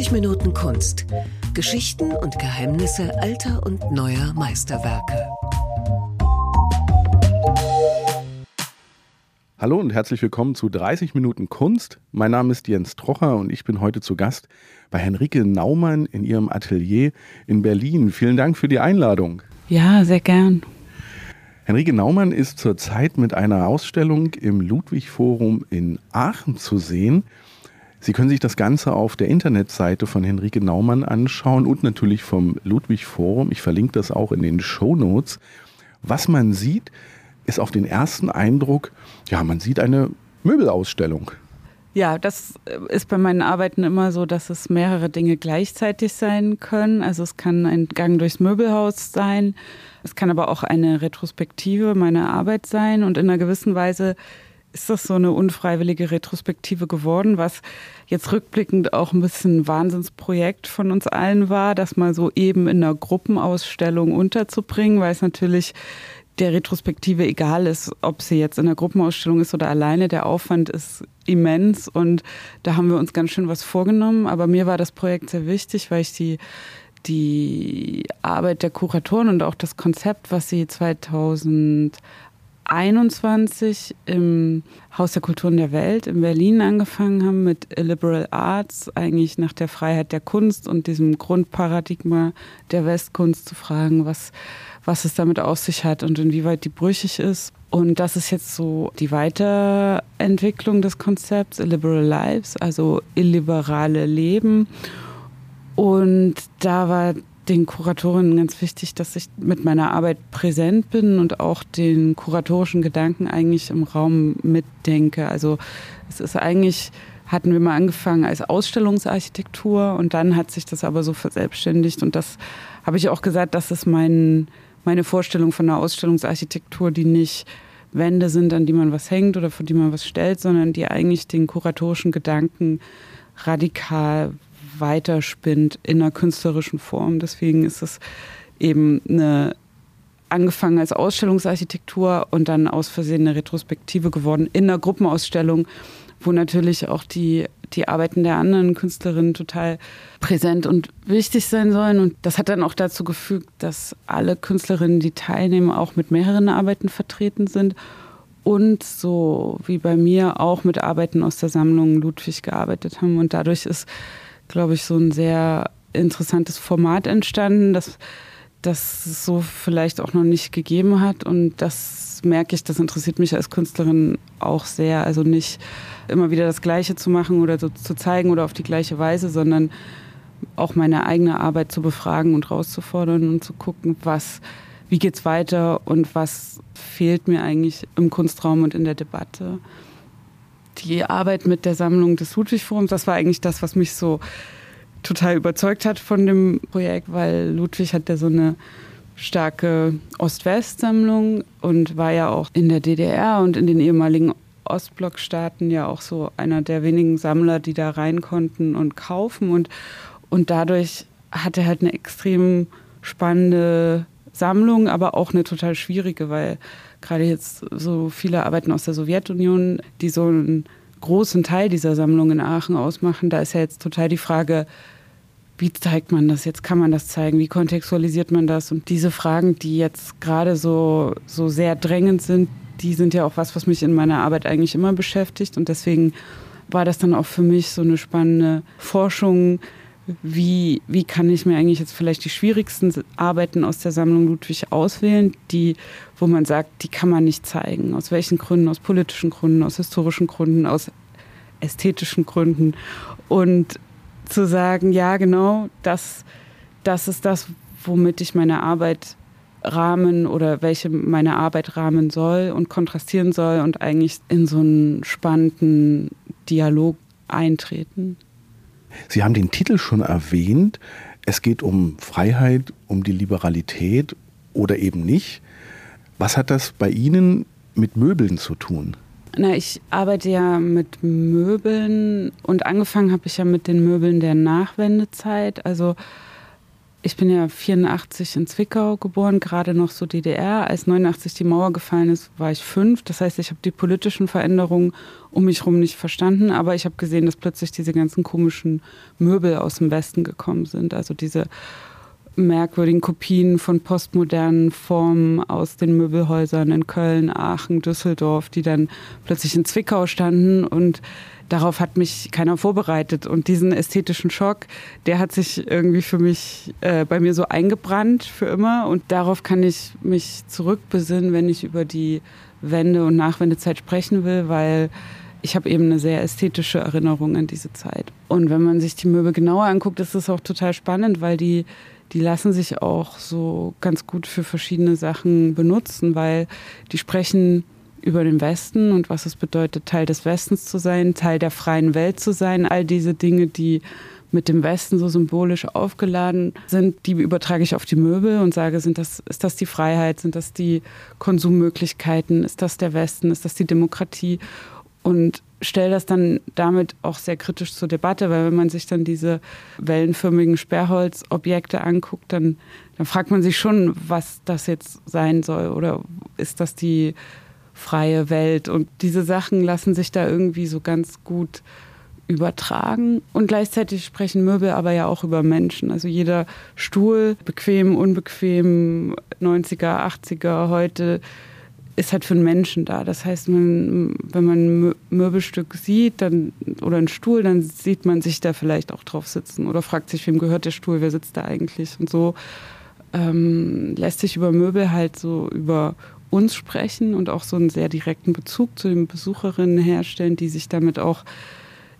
30 Minuten Kunst. Geschichten und Geheimnisse alter und neuer Meisterwerke. Hallo und herzlich willkommen zu 30 Minuten Kunst. Mein Name ist Jens Trocher und ich bin heute zu Gast bei Henrike Naumann in ihrem Atelier in Berlin. Vielen Dank für die Einladung. Ja, sehr gern. Henrike Naumann ist zurzeit mit einer Ausstellung im Ludwig Forum in Aachen zu sehen. Sie können sich das Ganze auf der Internetseite von Henrike Naumann anschauen und natürlich vom Ludwig Forum. Ich verlinke das auch in den Show Notes. Was man sieht, ist auf den ersten Eindruck, ja, man sieht eine Möbelausstellung. Ja, das ist bei meinen Arbeiten immer so, dass es mehrere Dinge gleichzeitig sein können. Also es kann ein Gang durchs Möbelhaus sein, es kann aber auch eine Retrospektive meiner Arbeit sein und in einer gewissen Weise ist das so eine unfreiwillige Retrospektive geworden, was jetzt rückblickend auch ein bisschen ein Wahnsinnsprojekt von uns allen war, das mal so eben in einer Gruppenausstellung unterzubringen, weil es natürlich der Retrospektive egal ist, ob sie jetzt in einer Gruppenausstellung ist oder alleine. Der Aufwand ist immens und da haben wir uns ganz schön was vorgenommen. Aber mir war das Projekt sehr wichtig, weil ich die die Arbeit der Kuratoren und auch das Konzept, was sie 2021 im Haus der Kulturen der Welt in Berlin angefangen haben mit Liberal Arts, eigentlich nach der Freiheit der Kunst und diesem Grundparadigma der Westkunst zu fragen, was, was es damit auf sich hat und inwieweit die brüchig ist. Und das ist jetzt so die Weiterentwicklung des Konzepts Illiberal Lives, also illiberale Leben. Und da war den Kuratorinnen ganz wichtig, dass ich mit meiner Arbeit präsent bin und auch den kuratorischen Gedanken eigentlich im Raum mitdenke. Also es ist eigentlich, hatten wir mal angefangen als Ausstellungsarchitektur und dann hat sich das aber so verselbstständigt und das habe ich auch gesagt, das ist mein, meine Vorstellung von einer Ausstellungsarchitektur, die nicht Wände sind, an die man was hängt oder vor die man was stellt, sondern die eigentlich den kuratorischen Gedanken radikal weiterspinnt in einer künstlerischen Form. Deswegen ist es eben eine angefangen als Ausstellungsarchitektur und dann aus Versehen eine Retrospektive geworden in einer Gruppenausstellung, wo natürlich auch die, die Arbeiten der anderen Künstlerinnen total präsent und wichtig sein sollen. Und das hat dann auch dazu gefügt, dass alle Künstlerinnen, die teilnehmen, auch mit mehreren Arbeiten vertreten sind und so wie bei mir auch mit Arbeiten aus der Sammlung Ludwig gearbeitet haben. Und dadurch ist glaube ich, so ein sehr interessantes Format entstanden, das, das es so vielleicht auch noch nicht gegeben hat. Und das merke ich, das interessiert mich als Künstlerin auch sehr. Also nicht immer wieder das Gleiche zu machen oder so zu zeigen oder auf die gleiche Weise, sondern auch meine eigene Arbeit zu befragen und rauszufordern und zu gucken, was, wie geht's weiter und was fehlt mir eigentlich im Kunstraum und in der Debatte die Arbeit mit der Sammlung des Ludwig-Forums, das war eigentlich das, was mich so total überzeugt hat von dem Projekt, weil Ludwig hat ja so eine starke Ost-West-Sammlung und war ja auch in der DDR und in den ehemaligen Ostblockstaaten ja auch so einer der wenigen Sammler, die da rein konnten und kaufen. Und, und dadurch hat er halt eine extrem spannende Sammlung, aber auch eine total schwierige, weil gerade jetzt so viele Arbeiten aus der Sowjetunion, die so einen großen Teil dieser Sammlung in Aachen ausmachen, da ist ja jetzt total die Frage, wie zeigt man das jetzt? Kann man das zeigen? Wie kontextualisiert man das? Und diese Fragen, die jetzt gerade so, so sehr drängend sind, die sind ja auch was, was mich in meiner Arbeit eigentlich immer beschäftigt. Und deswegen war das dann auch für mich so eine spannende Forschung, wie, wie kann ich mir eigentlich jetzt vielleicht die schwierigsten Arbeiten aus der Sammlung Ludwig auswählen, die, wo man sagt, die kann man nicht zeigen. Aus welchen Gründen? Aus politischen Gründen, aus historischen Gründen, aus ästhetischen Gründen. Und zu sagen, ja, genau, das, das ist das, womit ich meine Arbeit rahmen oder welche meine Arbeit rahmen soll und kontrastieren soll und eigentlich in so einen spannenden Dialog eintreten. Sie haben den Titel schon erwähnt. Es geht um Freiheit, um die Liberalität oder eben nicht. Was hat das bei Ihnen mit Möbeln zu tun? Na, ich arbeite ja mit Möbeln und angefangen habe ich ja mit den Möbeln der Nachwendezeit. Also ich bin ja 84 in Zwickau geboren, gerade noch so DDR. Als 89 die Mauer gefallen ist, war ich fünf. Das heißt, ich habe die politischen Veränderungen um mich herum nicht verstanden, aber ich habe gesehen, dass plötzlich diese ganzen komischen Möbel aus dem Westen gekommen sind. Also diese merkwürdigen Kopien von postmodernen Formen aus den Möbelhäusern in Köln, Aachen, Düsseldorf, die dann plötzlich in Zwickau standen und darauf hat mich keiner vorbereitet. Und diesen ästhetischen Schock, der hat sich irgendwie für mich äh, bei mir so eingebrannt für immer. Und darauf kann ich mich zurückbesinnen, wenn ich über die Wende- und Nachwendezeit sprechen will, weil ich habe eben eine sehr ästhetische Erinnerung an diese Zeit. Und wenn man sich die Möbel genauer anguckt, ist das auch total spannend, weil die, die lassen sich auch so ganz gut für verschiedene Sachen benutzen, weil die sprechen über den Westen und was es bedeutet, Teil des Westens zu sein, Teil der freien Welt zu sein. All diese Dinge, die mit dem Westen so symbolisch aufgeladen sind, die übertrage ich auf die Möbel und sage, sind das, ist das die Freiheit, sind das die Konsummöglichkeiten, ist das der Westen, ist das die Demokratie? Und stelle das dann damit auch sehr kritisch zur Debatte, weil wenn man sich dann diese wellenförmigen Sperrholzobjekte anguckt, dann, dann fragt man sich schon, was das jetzt sein soll. Oder ist das die freie Welt. Und diese Sachen lassen sich da irgendwie so ganz gut übertragen. Und gleichzeitig sprechen Möbel aber ja auch über Menschen. Also jeder Stuhl, bequem, unbequem, 90er, 80er, heute, ist halt für einen Menschen da. Das heißt, man, wenn man ein Möbelstück sieht dann, oder einen Stuhl, dann sieht man sich da vielleicht auch drauf sitzen oder fragt sich, wem gehört der Stuhl, wer sitzt da eigentlich? Und so ähm, lässt sich über Möbel halt so über uns sprechen und auch so einen sehr direkten Bezug zu den Besucherinnen herstellen, die sich damit auch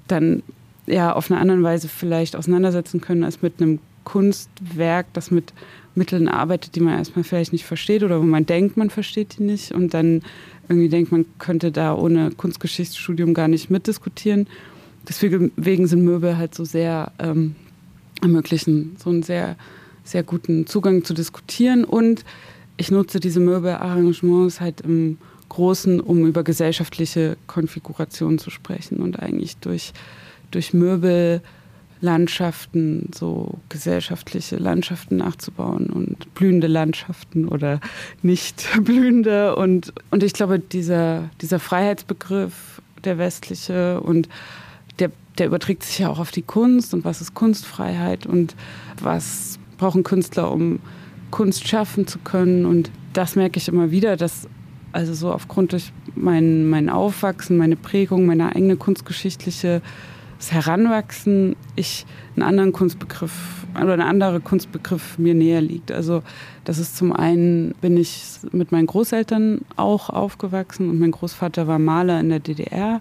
dann ja auf eine andere Weise vielleicht auseinandersetzen können als mit einem Kunstwerk, das mit Mitteln arbeitet, die man erstmal vielleicht nicht versteht oder wo man denkt, man versteht die nicht und dann irgendwie denkt, man könnte da ohne Kunstgeschichtsstudium gar nicht mitdiskutieren. Deswegen sind Möbel halt so sehr ähm, ermöglichen, so einen sehr, sehr guten Zugang zu diskutieren und ich nutze diese Möbelarrangements halt im Großen, um über gesellschaftliche Konfigurationen zu sprechen und eigentlich durch, durch Möbellandschaften so gesellschaftliche Landschaften nachzubauen und blühende Landschaften oder nicht blühende. Und, und ich glaube, dieser, dieser Freiheitsbegriff, der westliche und der, der überträgt sich ja auch auf die Kunst und was ist Kunstfreiheit und was brauchen Künstler, um Kunst schaffen zu können. Und das merke ich immer wieder, dass also so aufgrund durch mein, mein Aufwachsen, meine Prägung, meine eigene kunstgeschichtliche Heranwachsen, ich einen anderen Kunstbegriff oder ein anderer Kunstbegriff mir näher liegt. Also das ist zum einen bin ich mit meinen Großeltern auch aufgewachsen und mein Großvater war Maler in der DDR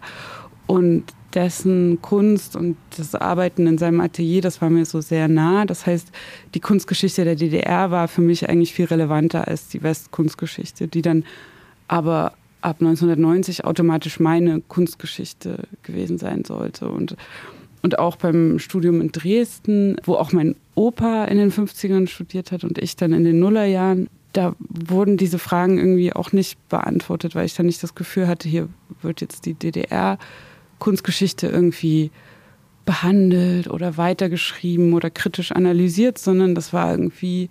und dessen Kunst und das Arbeiten in seinem Atelier, das war mir so sehr nah. Das heißt, die Kunstgeschichte der DDR war für mich eigentlich viel relevanter als die Westkunstgeschichte, die dann aber ab 1990 automatisch meine Kunstgeschichte gewesen sein sollte. Und, und auch beim Studium in Dresden, wo auch mein Opa in den 50ern studiert hat und ich dann in den Nullerjahren, da wurden diese Fragen irgendwie auch nicht beantwortet, weil ich dann nicht das Gefühl hatte, hier wird jetzt die DDR Kunstgeschichte irgendwie behandelt oder weitergeschrieben oder kritisch analysiert, sondern das war irgendwie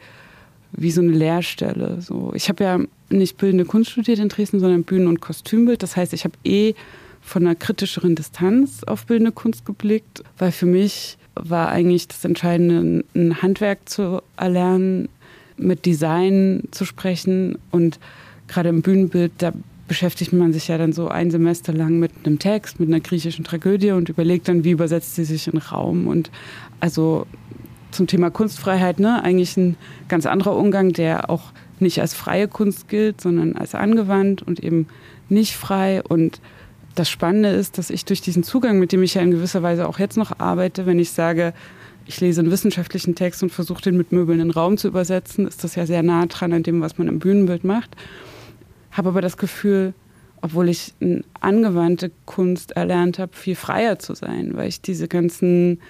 wie so eine Lehrstelle. So. Ich habe ja nicht bildende Kunst studiert in Dresden, sondern Bühnen- und Kostümbild. Das heißt, ich habe eh von einer kritischeren Distanz auf bildende Kunst geblickt, weil für mich war eigentlich das Entscheidende, ein Handwerk zu erlernen, mit Design zu sprechen und gerade im Bühnenbild, da beschäftigt man sich ja dann so ein Semester lang mit einem Text, mit einer griechischen Tragödie und überlegt dann, wie übersetzt sie sich in Raum. Und also zum Thema Kunstfreiheit, ne, eigentlich ein ganz anderer Umgang, der auch nicht als freie Kunst gilt, sondern als angewandt und eben nicht frei. Und das Spannende ist, dass ich durch diesen Zugang, mit dem ich ja in gewisser Weise auch jetzt noch arbeite, wenn ich sage, ich lese einen wissenschaftlichen Text und versuche den mit Möbeln in den Raum zu übersetzen, ist das ja sehr nah dran an dem, was man im Bühnenbild macht habe aber das Gefühl, obwohl ich angewandte Kunst erlernt habe, viel freier zu sein, weil ich diese ganzen,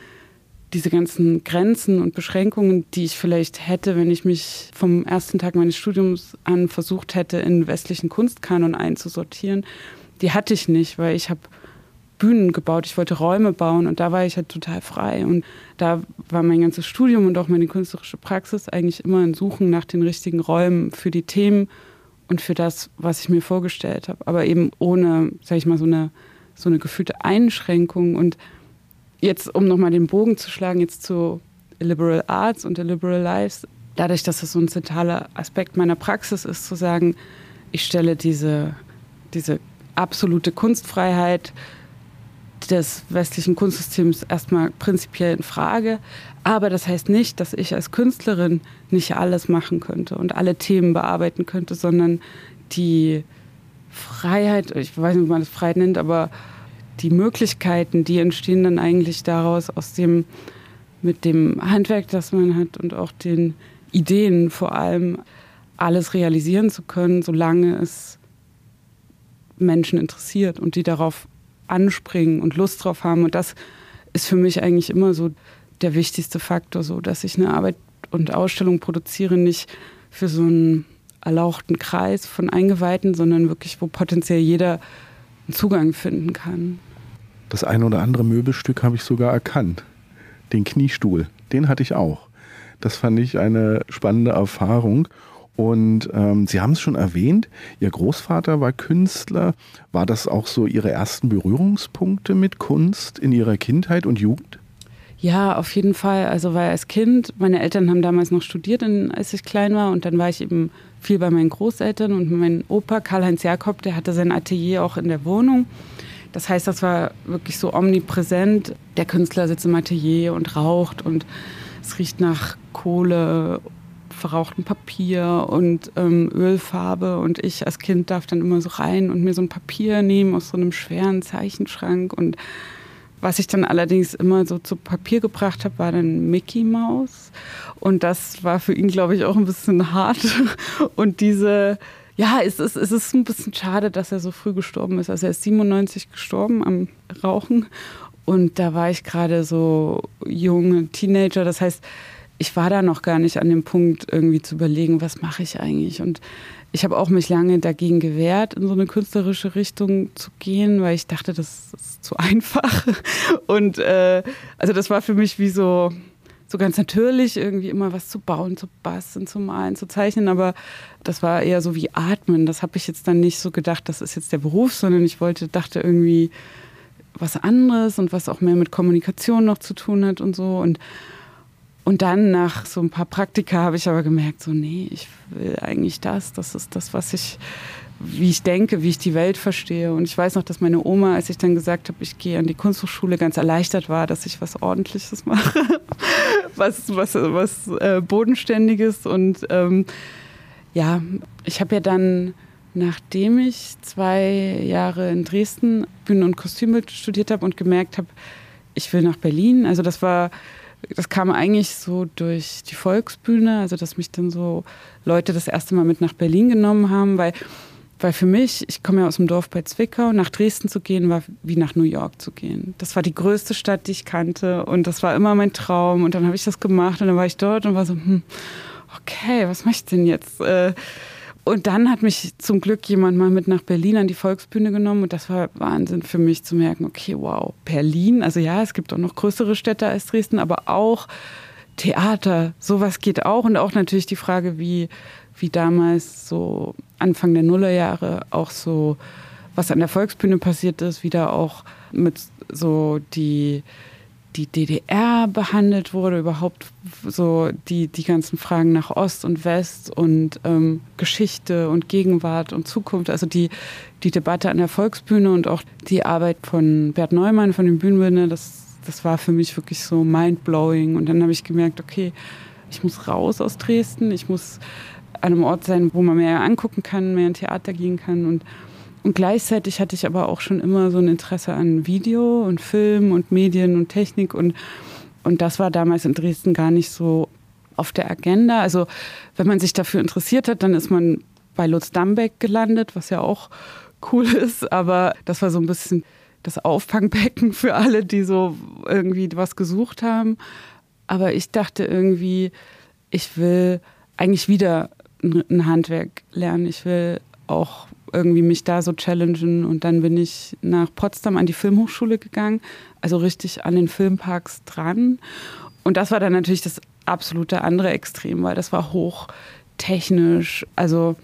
diese ganzen Grenzen und Beschränkungen, die ich vielleicht hätte, wenn ich mich vom ersten Tag meines Studiums an versucht hätte, in westlichen Kunstkanon einzusortieren, die hatte ich nicht, weil ich habe Bühnen gebaut, ich wollte Räume bauen und da war ich halt total frei. Und da war mein ganzes Studium und auch meine künstlerische Praxis eigentlich immer ein Suchen nach den richtigen Räumen für die Themen und für das, was ich mir vorgestellt habe. Aber eben ohne, sag ich mal, so eine, so eine gefühlte Einschränkung. Und jetzt, um nochmal den Bogen zu schlagen, jetzt zu Liberal Arts und Liberal Lives, dadurch, dass das so ein zentraler Aspekt meiner Praxis ist, zu sagen, ich stelle diese, diese absolute Kunstfreiheit des westlichen Kunstsystems erstmal prinzipiell in Frage. Aber das heißt nicht, dass ich als Künstlerin nicht alles machen könnte und alle Themen bearbeiten könnte, sondern die Freiheit, ich weiß nicht, wie man das Freiheit nennt, aber die Möglichkeiten, die entstehen dann eigentlich daraus, aus dem, mit dem Handwerk, das man hat und auch den Ideen vor allem, alles realisieren zu können, solange es Menschen interessiert und die darauf anspringen und Lust drauf haben. Und das ist für mich eigentlich immer so der wichtigste Faktor, so dass ich eine Arbeit und Ausstellung produziere, nicht für so einen erlauchten Kreis von Eingeweihten, sondern wirklich, wo potenziell jeder Zugang finden kann. Das eine oder andere Möbelstück habe ich sogar erkannt. Den Kniestuhl, den hatte ich auch. Das fand ich eine spannende Erfahrung. Und ähm, Sie haben es schon erwähnt, Ihr Großvater war Künstler. War das auch so Ihre ersten Berührungspunkte mit Kunst in Ihrer Kindheit und Jugend? Ja, auf jeden Fall. Also weil als Kind, meine Eltern haben damals noch studiert, als ich klein war. Und dann war ich eben viel bei meinen Großeltern. Und mein Opa, Karl-Heinz Jakob, der hatte sein Atelier auch in der Wohnung. Das heißt, das war wirklich so omnipräsent. Der Künstler sitzt im Atelier und raucht und es riecht nach Kohle verrauchten Papier und ähm, Ölfarbe. Und ich als Kind darf dann immer so rein und mir so ein Papier nehmen aus so einem schweren Zeichenschrank. Und was ich dann allerdings immer so zu Papier gebracht habe, war dann Mickey Mouse. Und das war für ihn, glaube ich, auch ein bisschen hart. Und diese ja, es ist, es ist ein bisschen schade, dass er so früh gestorben ist. Also er ist 97 gestorben am Rauchen und da war ich gerade so junge Teenager. Das heißt, ich war da noch gar nicht an dem Punkt, irgendwie zu überlegen, was mache ich eigentlich. Und ich habe auch mich lange dagegen gewehrt, in so eine künstlerische Richtung zu gehen, weil ich dachte, das ist zu einfach. Und äh, also das war für mich wie so, so ganz natürlich, irgendwie immer was zu bauen, zu basteln, zu malen, zu zeichnen. Aber das war eher so wie Atmen. Das habe ich jetzt dann nicht so gedacht, das ist jetzt der Beruf, sondern ich wollte, dachte irgendwie was anderes und was auch mehr mit Kommunikation noch zu tun hat und so. Und und dann nach so ein paar Praktika habe ich aber gemerkt, so nee, ich will eigentlich das. Das ist das, was ich, wie ich denke, wie ich die Welt verstehe. Und ich weiß noch, dass meine Oma, als ich dann gesagt habe, ich gehe an die Kunsthochschule, ganz erleichtert war, dass ich was Ordentliches mache, was, was, was äh, Bodenständiges. Und ähm, ja, ich habe ja dann nachdem ich zwei Jahre in Dresden Bühnen- und Kostümbild studiert habe und gemerkt habe, ich will nach Berlin. Also das war das kam eigentlich so durch die Volksbühne, also dass mich dann so Leute das erste Mal mit nach Berlin genommen haben, weil, weil für mich, ich komme ja aus dem Dorf bei Zwickau, nach Dresden zu gehen war wie nach New York zu gehen. Das war die größte Stadt, die ich kannte und das war immer mein Traum und dann habe ich das gemacht und dann war ich dort und war so, hm, okay, was mache ich denn jetzt? Äh, und dann hat mich zum Glück jemand mal mit nach Berlin an die Volksbühne genommen und das war Wahnsinn für mich zu merken, okay, wow, Berlin, also ja, es gibt auch noch größere Städte als Dresden, aber auch Theater, sowas geht auch und auch natürlich die Frage, wie, wie damals so Anfang der Nullerjahre auch so, was an der Volksbühne passiert ist, wieder auch mit so die die DDR behandelt wurde, überhaupt so die, die ganzen Fragen nach Ost und West und ähm, Geschichte und Gegenwart und Zukunft, also die, die Debatte an der Volksbühne und auch die Arbeit von Bert Neumann von den Bühnenbühne, das, das war für mich wirklich so mindblowing. Und dann habe ich gemerkt, okay, ich muss raus aus Dresden, ich muss an einem Ort sein, wo man mehr angucken kann, mehr in Theater gehen kann und und gleichzeitig hatte ich aber auch schon immer so ein Interesse an Video und Film und Medien und Technik. Und, und das war damals in Dresden gar nicht so auf der Agenda. Also wenn man sich dafür interessiert hat, dann ist man bei Lutz Dambeck gelandet, was ja auch cool ist. Aber das war so ein bisschen das Auffangbecken für alle, die so irgendwie was gesucht haben. Aber ich dachte irgendwie, ich will eigentlich wieder ein Handwerk lernen. Ich will auch irgendwie mich da so challengen. Und dann bin ich nach Potsdam an die Filmhochschule gegangen, also richtig an den Filmparks dran. Und das war dann natürlich das absolute andere Extrem, weil das war hochtechnisch, also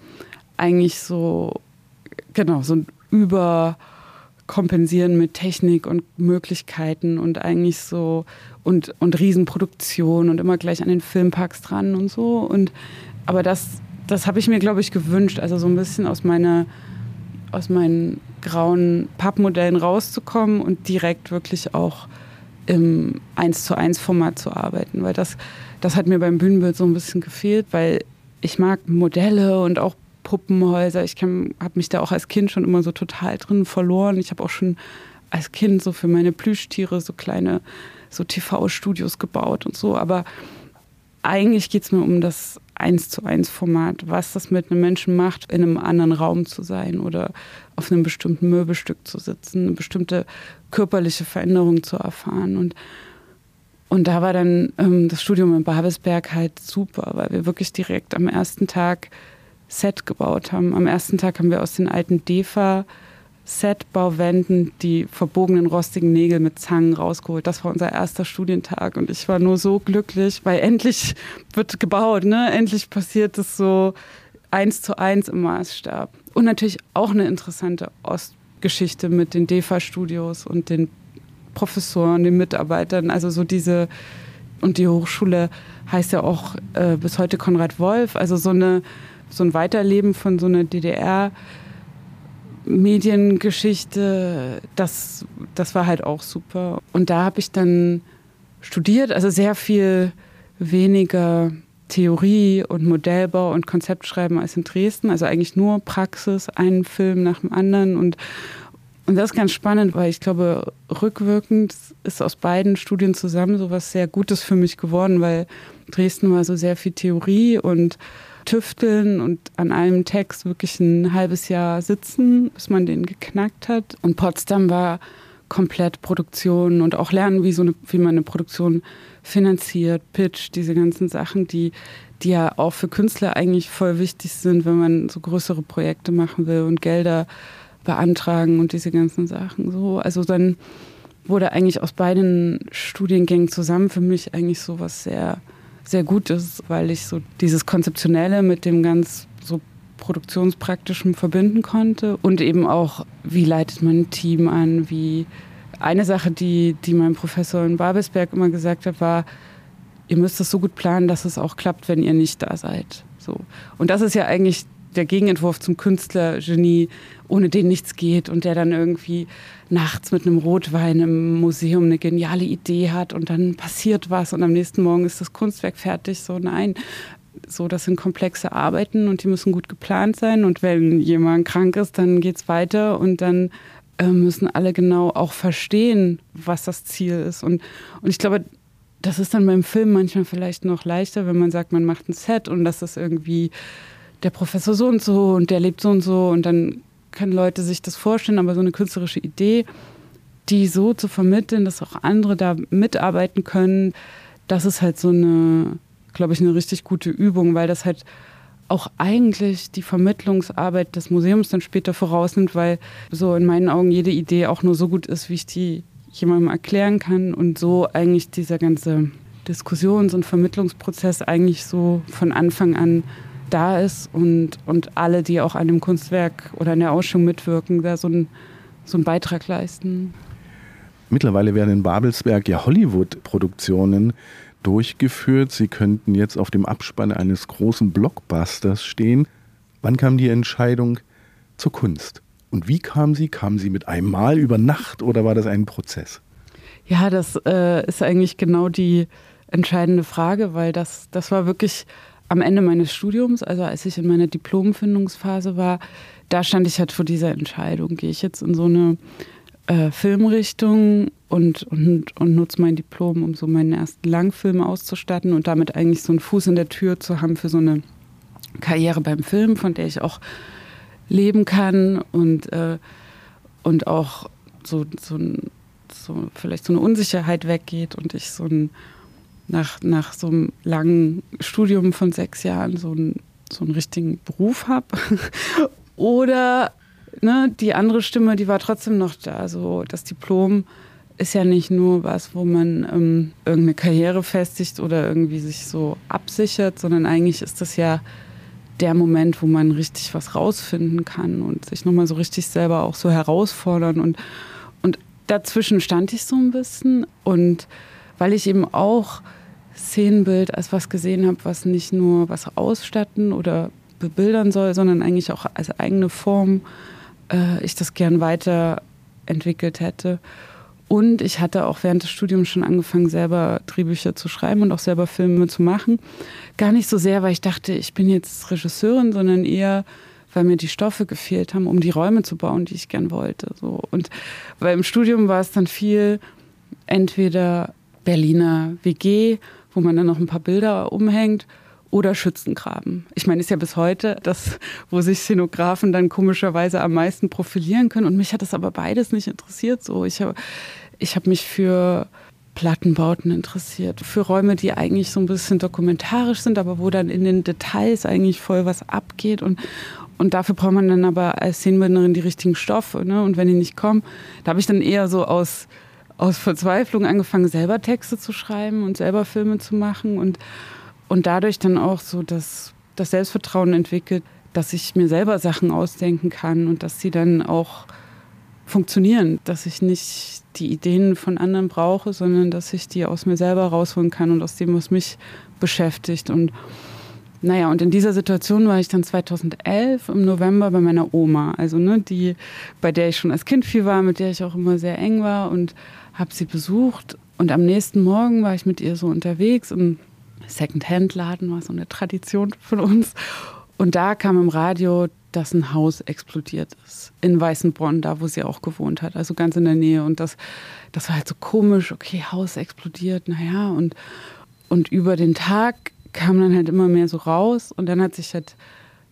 eigentlich so, genau, so ein Überkompensieren mit Technik und Möglichkeiten und eigentlich so und, und Riesenproduktion und immer gleich an den Filmparks dran und so. Und aber das das habe ich mir, glaube ich, gewünscht. Also so ein bisschen aus meiner aus meinen grauen Pappmodellen rauszukommen und direkt wirklich auch im 1 zu 1 Format zu arbeiten, weil das, das hat mir beim Bühnenbild so ein bisschen gefehlt, weil ich mag Modelle und auch Puppenhäuser. Ich habe mich da auch als Kind schon immer so total drin verloren. Ich habe auch schon als Kind so für meine Plüschtiere so kleine so TV-Studios gebaut und so. Aber eigentlich geht es mir um das eins zu eins Format, was das mit einem Menschen macht, in einem anderen Raum zu sein oder auf einem bestimmten Möbelstück zu sitzen, eine bestimmte körperliche Veränderung zu erfahren. Und, und da war dann ähm, das Studium in Babelsberg halt super, weil wir wirklich direkt am ersten Tag Set gebaut haben. Am ersten Tag haben wir aus den alten DEFA Set-Bauwänden die verbogenen rostigen Nägel mit Zangen rausgeholt. Das war unser erster Studientag und ich war nur so glücklich, weil endlich wird gebaut, ne? Endlich passiert es so eins zu eins im Maßstab. Und natürlich auch eine interessante Ostgeschichte mit den DEFA-Studios und den Professoren, den Mitarbeitern. Also so diese und die Hochschule heißt ja auch äh, bis heute Konrad Wolf. Also so eine so ein Weiterleben von so einer DDR. Mediengeschichte, das, das war halt auch super. Und da habe ich dann studiert, also sehr viel weniger Theorie und Modellbau und Konzeptschreiben als in Dresden. Also eigentlich nur Praxis, einen Film nach dem anderen. Und, und das ist ganz spannend, weil ich glaube, rückwirkend ist aus beiden Studien zusammen so was sehr Gutes für mich geworden, weil Dresden war so sehr viel Theorie und tüfteln und an einem Text wirklich ein halbes Jahr sitzen, bis man den geknackt hat. Und Potsdam war komplett Produktion und auch lernen, wie, so eine, wie man eine Produktion finanziert, Pitch, diese ganzen Sachen, die, die ja auch für Künstler eigentlich voll wichtig sind, wenn man so größere Projekte machen will und Gelder beantragen und diese ganzen Sachen. So, also dann wurde eigentlich aus beiden Studiengängen zusammen für mich eigentlich so was sehr sehr gut ist, weil ich so dieses Konzeptionelle mit dem ganz so Produktionspraktischen verbinden konnte und eben auch, wie leitet man ein Team an, wie eine Sache, die, die mein Professor in Babelsberg immer gesagt hat, war, ihr müsst es so gut planen, dass es auch klappt, wenn ihr nicht da seid. So. Und das ist ja eigentlich der Gegenentwurf zum Künstlergenie, ohne den nichts geht und der dann irgendwie nachts mit einem Rotwein im Museum eine geniale Idee hat und dann passiert was und am nächsten Morgen ist das Kunstwerk fertig. So nein, so das sind komplexe Arbeiten und die müssen gut geplant sein und wenn jemand krank ist, dann geht es weiter und dann äh, müssen alle genau auch verstehen, was das Ziel ist und, und ich glaube, das ist dann beim Film manchmal vielleicht noch leichter, wenn man sagt, man macht ein Set und das ist irgendwie der Professor so und so und der lebt so und so. Und dann können Leute sich das vorstellen, aber so eine künstlerische Idee, die so zu vermitteln, dass auch andere da mitarbeiten können, das ist halt so eine, glaube ich, eine richtig gute Übung, weil das halt auch eigentlich die Vermittlungsarbeit des Museums dann später vorausnimmt, weil so in meinen Augen jede Idee auch nur so gut ist, wie ich die jemandem erklären kann und so eigentlich dieser ganze Diskussions- und Vermittlungsprozess eigentlich so von Anfang an da ist und, und alle, die auch an dem Kunstwerk oder in der Ausstellung mitwirken, da so, ein, so einen Beitrag leisten. Mittlerweile werden in Babelsberg ja Hollywood-Produktionen durchgeführt. Sie könnten jetzt auf dem Abspann eines großen Blockbusters stehen. Wann kam die Entscheidung zur Kunst? Und wie kam sie? Kam sie mit einem Mal über Nacht oder war das ein Prozess? Ja, das äh, ist eigentlich genau die entscheidende Frage, weil das, das war wirklich am Ende meines Studiums, also als ich in meiner Diplomfindungsphase war, da stand ich halt vor dieser Entscheidung. Gehe ich jetzt in so eine äh, Filmrichtung und, und, und nutze mein Diplom, um so meinen ersten Langfilm auszustatten und damit eigentlich so einen Fuß in der Tür zu haben für so eine Karriere beim Film, von der ich auch leben kann und, äh, und auch so, so, so vielleicht so eine Unsicherheit weggeht und ich so ein nach, nach so einem langen Studium von sechs Jahren so einen, so einen richtigen Beruf habe. Oder ne, die andere Stimme, die war trotzdem noch da. So das Diplom ist ja nicht nur was, wo man ähm, irgendeine Karriere festigt oder irgendwie sich so absichert, sondern eigentlich ist das ja der Moment, wo man richtig was rausfinden kann und sich nochmal so richtig selber auch so herausfordern. Und, und dazwischen stand ich so ein bisschen. Und weil ich eben auch Szenenbild als was gesehen habe, was nicht nur was ausstatten oder bebildern soll, sondern eigentlich auch als eigene Form äh, ich das gern weiterentwickelt hätte. Und ich hatte auch während des Studiums schon angefangen, selber Drehbücher zu schreiben und auch selber Filme zu machen. Gar nicht so sehr, weil ich dachte, ich bin jetzt Regisseurin, sondern eher, weil mir die Stoffe gefehlt haben, um die Räume zu bauen, die ich gern wollte. So. Und weil im Studium war es dann viel entweder Berliner WG, wo man dann noch ein paar Bilder umhängt, oder Schützengraben. Ich meine, ist ja bis heute das, wo sich Szenografen dann komischerweise am meisten profilieren können. Und mich hat das aber beides nicht interessiert. So, ich habe ich hab mich für Plattenbauten interessiert, für Räume, die eigentlich so ein bisschen dokumentarisch sind, aber wo dann in den Details eigentlich voll was abgeht und und dafür braucht man dann aber als Szenenbildnerin die richtigen Stoffe. Ne? Und wenn die nicht kommen, da habe ich dann eher so aus, aus Verzweiflung angefangen, selber Texte zu schreiben und selber Filme zu machen. Und, und dadurch dann auch so das, das Selbstvertrauen entwickelt, dass ich mir selber Sachen ausdenken kann und dass sie dann auch funktionieren, dass ich nicht die Ideen von anderen brauche, sondern dass ich die aus mir selber rausholen kann und aus dem, was mich beschäftigt. Und naja, und in dieser Situation war ich dann 2011 im November bei meiner Oma, also ne, die, bei der ich schon als Kind viel war, mit der ich auch immer sehr eng war und habe sie besucht. Und am nächsten Morgen war ich mit ihr so unterwegs im Second-Hand-Laden, war so eine Tradition von uns. Und da kam im Radio, dass ein Haus explodiert ist. In Weißenbronn, da wo sie auch gewohnt hat, also ganz in der Nähe. Und das, das war halt so komisch, okay, Haus explodiert, naja. Und, und über den Tag kam dann halt immer mehr so raus und dann hat sich halt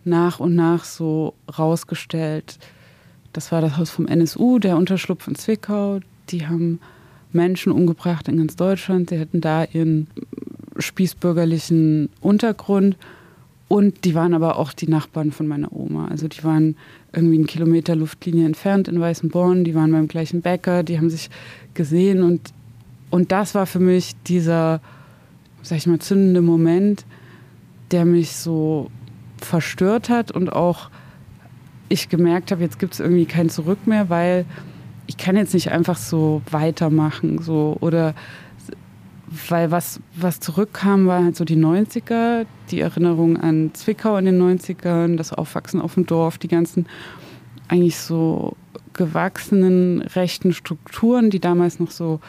nach und nach so rausgestellt, das war das Haus vom NSU, der Unterschlupf in Zwickau. Die haben Menschen umgebracht in ganz Deutschland. Sie hatten da ihren spießbürgerlichen Untergrund. Und die waren aber auch die Nachbarn von meiner Oma. Also die waren irgendwie einen Kilometer Luftlinie entfernt in Weißenborn. Die waren beim gleichen Bäcker. Die haben sich gesehen. Und, und das war für mich dieser sag ich mal, zündende Moment, der mich so verstört hat und auch ich gemerkt habe, jetzt gibt es irgendwie kein Zurück mehr, weil ich kann jetzt nicht einfach so weitermachen, so oder weil was, was zurückkam, war halt so die 90er, die Erinnerung an Zwickau in den 90ern, das Aufwachsen auf dem Dorf, die ganzen eigentlich so gewachsenen rechten Strukturen, die damals noch so,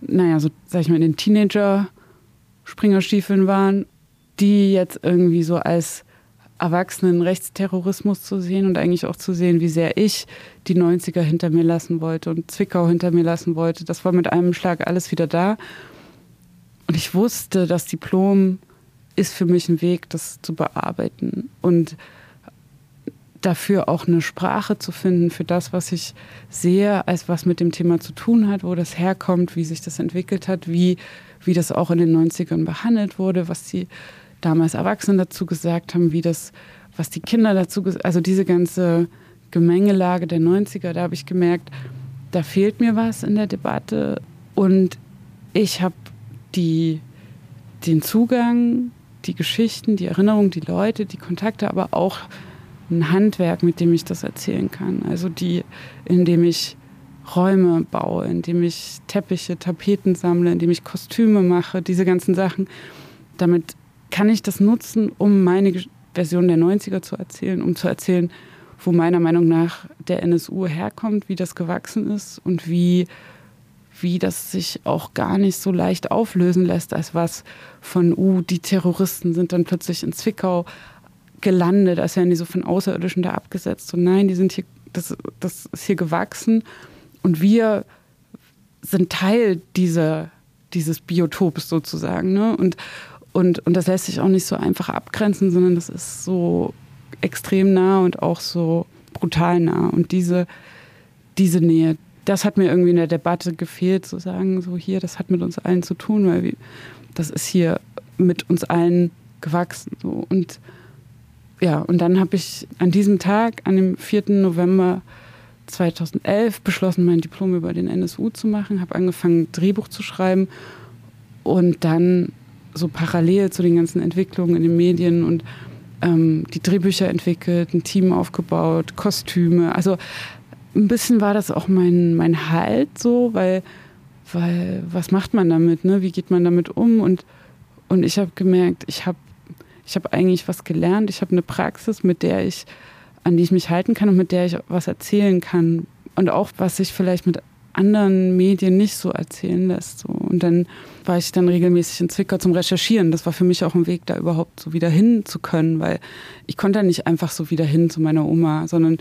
naja, so, sag ich mal, in den Teenager- Springerstiefeln waren, die jetzt irgendwie so als erwachsenen Rechtsterrorismus zu sehen und eigentlich auch zu sehen, wie sehr ich die 90er hinter mir lassen wollte und Zwickau hinter mir lassen wollte. Das war mit einem Schlag alles wieder da. Und ich wusste, das Diplom ist für mich ein Weg, das zu bearbeiten und dafür auch eine Sprache zu finden für das, was ich sehe, als was mit dem Thema zu tun hat, wo das herkommt, wie sich das entwickelt hat, wie wie das auch in den 90ern behandelt wurde, was die damals Erwachsenen dazu gesagt haben, wie das, was die Kinder dazu gesagt also diese ganze Gemengelage der 90er, da habe ich gemerkt, da fehlt mir was in der Debatte und ich habe die, den Zugang, die Geschichten, die Erinnerungen, die Leute, die Kontakte, aber auch ein Handwerk, mit dem ich das erzählen kann. Also die, in dem ich Räume baue, indem ich Teppiche, Tapeten sammle, indem ich Kostüme mache, diese ganzen Sachen. Damit kann ich das nutzen, um meine Version der 90er zu erzählen, um zu erzählen, wo meiner Meinung nach der NSU herkommt, wie das gewachsen ist und wie, wie das sich auch gar nicht so leicht auflösen lässt, als was von, uh, die Terroristen sind dann plötzlich in Zwickau gelandet, als wären die so von Außerirdischen da abgesetzt. Und nein, die sind hier, das, das ist hier gewachsen und wir sind Teil dieser, dieses Biotops sozusagen. Ne? Und, und, und das lässt sich auch nicht so einfach abgrenzen, sondern das ist so extrem nah und auch so brutal nah. Und diese, diese Nähe, das hat mir irgendwie in der Debatte gefehlt, zu sagen, so hier, das hat mit uns allen zu tun, weil wir, das ist hier mit uns allen gewachsen. So. Und ja, und dann habe ich an diesem Tag, an dem 4. November 2011, beschlossen, mein Diplom über den NSU zu machen, habe angefangen, Drehbuch zu schreiben und dann so parallel zu den ganzen Entwicklungen in den Medien und ähm, die Drehbücher entwickelt, ein Team aufgebaut, Kostüme. Also ein bisschen war das auch mein, mein Halt so, weil, weil was macht man damit, ne? wie geht man damit um? Und, und ich habe gemerkt, ich habe ich hab eigentlich was gelernt, ich habe eine Praxis, mit der ich, an die ich mich halten kann und mit der ich was erzählen kann. Und auch, was ich vielleicht mit anderen Medien nicht so erzählen lässt. So. Und dann war ich dann regelmäßig in Zwickau zum Recherchieren. Das war für mich auch ein Weg, da überhaupt so wieder hin zu können, weil ich konnte nicht einfach so wieder hin zu meiner Oma, sondern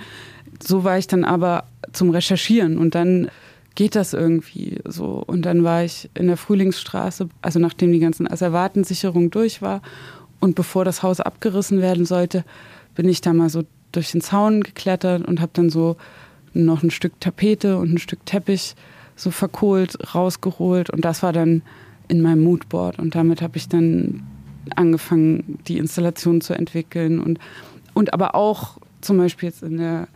so war ich dann aber zum Recherchieren und dann geht das irgendwie so. Und dann war ich in der Frühlingsstraße, also nachdem die ganzen Asservatensicherung durch war und bevor das Haus abgerissen werden sollte, bin ich da mal so durch den Zaun geklettert und habe dann so noch ein Stück Tapete und ein Stück Teppich so verkohlt rausgeholt. Und das war dann in meinem Moodboard. Und damit habe ich dann angefangen, die Installation zu entwickeln. Und, und aber auch zum Beispiel jetzt in der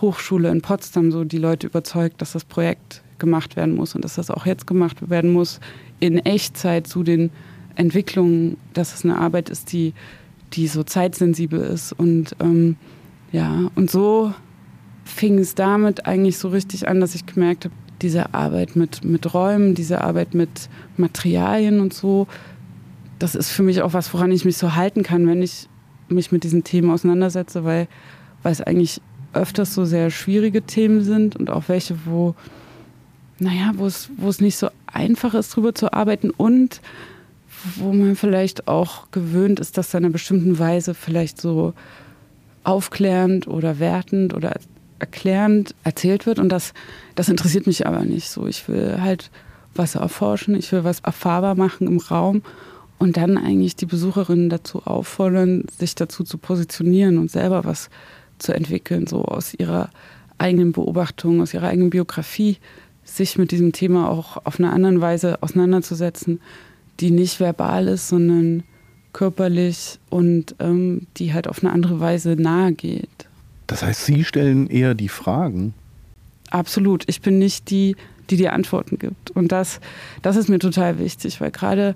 Hochschule in Potsdam so die Leute überzeugt, dass das Projekt gemacht werden muss und dass das auch jetzt gemacht werden muss in Echtzeit zu den Entwicklungen, dass es eine Arbeit ist, die, die so zeitsensibel ist. Und ähm, ja, und so fing es damit eigentlich so richtig an, dass ich gemerkt habe, diese Arbeit mit, mit Räumen, diese Arbeit mit Materialien und so, das ist für mich auch was, woran ich mich so halten kann, wenn ich mich mit diesen Themen auseinandersetze, weil, weil es eigentlich öfters so sehr schwierige Themen sind und auch welche, wo, naja, wo es, wo es nicht so einfach ist, drüber zu arbeiten und wo man vielleicht auch gewöhnt ist, dass da in einer bestimmten Weise vielleicht so aufklärend oder wertend oder erklärend erzählt wird. Und das, das interessiert mich aber nicht so. Ich will halt was erforschen, ich will was erfahrbar machen im Raum und dann eigentlich die Besucherinnen dazu auffordern, sich dazu zu positionieren und selber was zu entwickeln, so aus ihrer eigenen Beobachtung, aus ihrer eigenen Biografie, sich mit diesem Thema auch auf eine andere Weise auseinanderzusetzen, die nicht verbal ist, sondern körperlich und ähm, die halt auf eine andere Weise nahe geht. Das heißt, Sie stellen eher die Fragen. Absolut. Ich bin nicht die, die die Antworten gibt. Und das, das ist mir total wichtig, weil gerade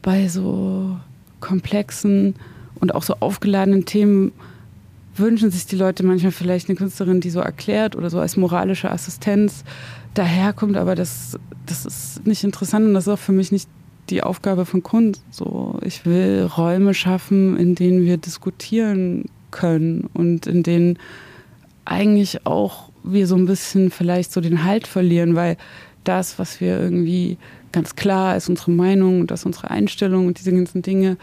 bei so komplexen und auch so aufgeladenen Themen wünschen sich die Leute manchmal vielleicht eine Künstlerin, die so erklärt oder so als moralische Assistenz daherkommt, aber das, das ist nicht interessant und das ist auch für mich nicht die Aufgabe von Kunst. So, ich will Räume schaffen, in denen wir diskutieren können und in denen eigentlich auch wir so ein bisschen vielleicht so den Halt verlieren, weil das, was wir irgendwie ganz klar als unsere Meinung und als unsere Einstellung und diese ganzen Dinge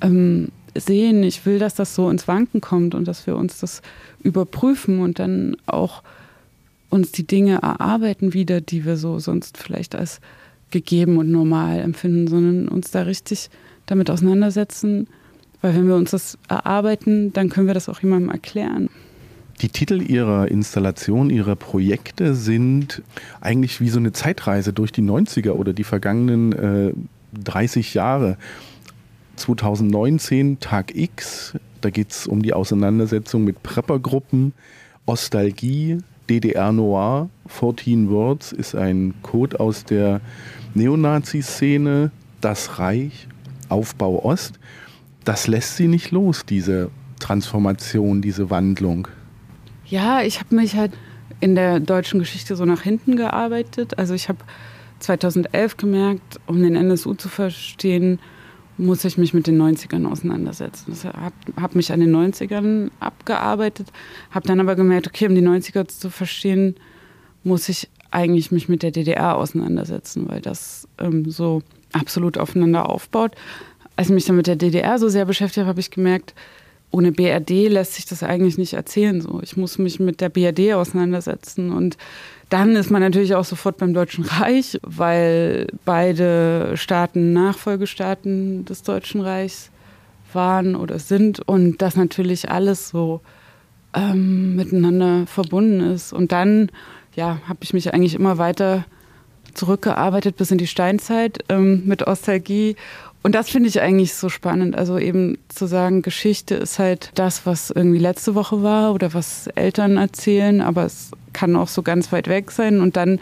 ähm, sehen, ich will, dass das so ins Wanken kommt und dass wir uns das überprüfen und dann auch uns die Dinge erarbeiten wieder, die wir so sonst vielleicht als gegeben und normal empfinden, sondern uns da richtig damit auseinandersetzen, weil wenn wir uns das erarbeiten, dann können wir das auch jemandem erklären. Die Titel Ihrer Installation, Ihrer Projekte sind eigentlich wie so eine Zeitreise durch die 90er oder die vergangenen äh, 30 Jahre. 2019, Tag X, da geht es um die Auseinandersetzung mit Preppergruppen, Ostalgie, DDR Noir, 14 Words ist ein Code aus der Neonazi-Szene, das Reich, Aufbau Ost das lässt sie nicht los, diese Transformation, diese Wandlung. Ja, ich habe mich halt in der deutschen Geschichte so nach hinten gearbeitet. Also ich habe 2011 gemerkt, um den NSU zu verstehen, muss ich mich mit den 90ern auseinandersetzen. Ich habe hab mich an den 90ern abgearbeitet, habe dann aber gemerkt, okay, um die 90er zu verstehen, muss ich eigentlich mich mit der DDR auseinandersetzen, weil das ähm, so absolut aufeinander aufbaut als ich mich dann mit der DDR so sehr beschäftigt habe, habe ich gemerkt, ohne BRD lässt sich das eigentlich nicht erzählen. So, ich muss mich mit der BRD auseinandersetzen und dann ist man natürlich auch sofort beim Deutschen Reich, weil beide Staaten Nachfolgestaaten des Deutschen Reichs waren oder sind und das natürlich alles so ähm, miteinander verbunden ist. Und dann, ja, habe ich mich eigentlich immer weiter zurückgearbeitet bis in die Steinzeit ähm, mit Ostalgie Und das finde ich eigentlich so spannend. Also eben zu sagen, Geschichte ist halt das, was irgendwie letzte Woche war oder was Eltern erzählen, aber es kann auch so ganz weit weg sein. Und dann,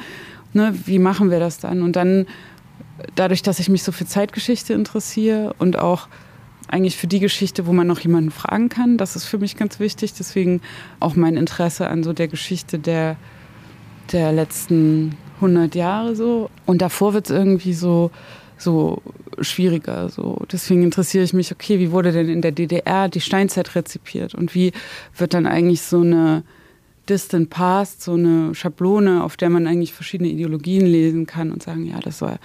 ne, wie machen wir das dann? Und dann, dadurch, dass ich mich so für Zeitgeschichte interessiere und auch eigentlich für die Geschichte, wo man noch jemanden fragen kann, das ist für mich ganz wichtig. Deswegen auch mein Interesse an so der Geschichte der, der letzten 100 Jahre so. Und davor wird es irgendwie so so schwieriger. So. Deswegen interessiere ich mich, okay, wie wurde denn in der DDR die Steinzeit rezipiert und wie wird dann eigentlich so eine Distant Past, so eine Schablone, auf der man eigentlich verschiedene Ideologien lesen kann und sagen, ja, das war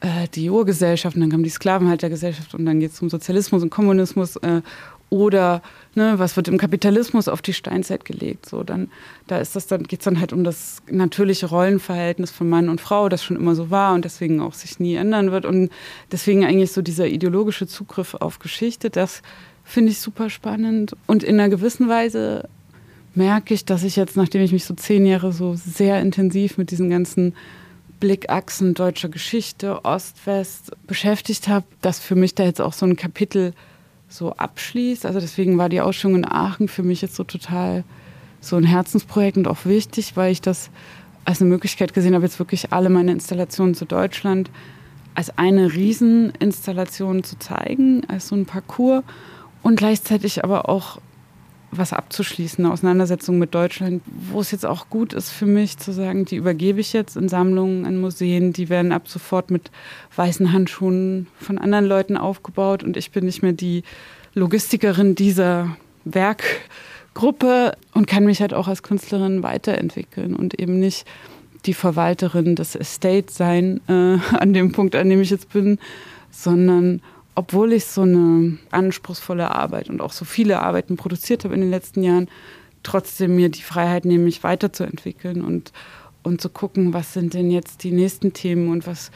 äh, die Urgesellschaft und dann kam die Sklavenhaltergesellschaft und dann geht es um Sozialismus und Kommunismus äh, oder ne, was wird im Kapitalismus auf die Steinzeit gelegt? So, dann, da ist das dann, geht es dann halt um das natürliche Rollenverhältnis von Mann und Frau, das schon immer so war und deswegen auch sich nie ändern wird. Und deswegen eigentlich so dieser ideologische Zugriff auf Geschichte, das finde ich super spannend. Und in einer gewissen Weise merke ich, dass ich jetzt, nachdem ich mich so zehn Jahre so sehr intensiv mit diesen ganzen Blickachsen deutscher Geschichte, Ost-West beschäftigt habe, dass für mich da jetzt auch so ein Kapitel so abschließt. Also deswegen war die Ausstellung in Aachen für mich jetzt so total so ein Herzensprojekt und auch wichtig, weil ich das als eine Möglichkeit gesehen habe, jetzt wirklich alle meine Installationen zu Deutschland als eine Rieseninstallation zu zeigen, als so ein Parcours und gleichzeitig aber auch was abzuschließen, eine Auseinandersetzung mit Deutschland, wo es jetzt auch gut ist für mich zu sagen, die übergebe ich jetzt in Sammlungen, in Museen, die werden ab sofort mit weißen Handschuhen von anderen Leuten aufgebaut und ich bin nicht mehr die Logistikerin dieser Werkgruppe und kann mich halt auch als Künstlerin weiterentwickeln und eben nicht die Verwalterin des Estate sein äh, an dem Punkt, an dem ich jetzt bin, sondern obwohl ich so eine anspruchsvolle Arbeit und auch so viele Arbeiten produziert habe in den letzten Jahren, trotzdem mir die Freiheit nehme, mich weiterzuentwickeln und, und zu gucken, was sind denn jetzt die nächsten Themen und was,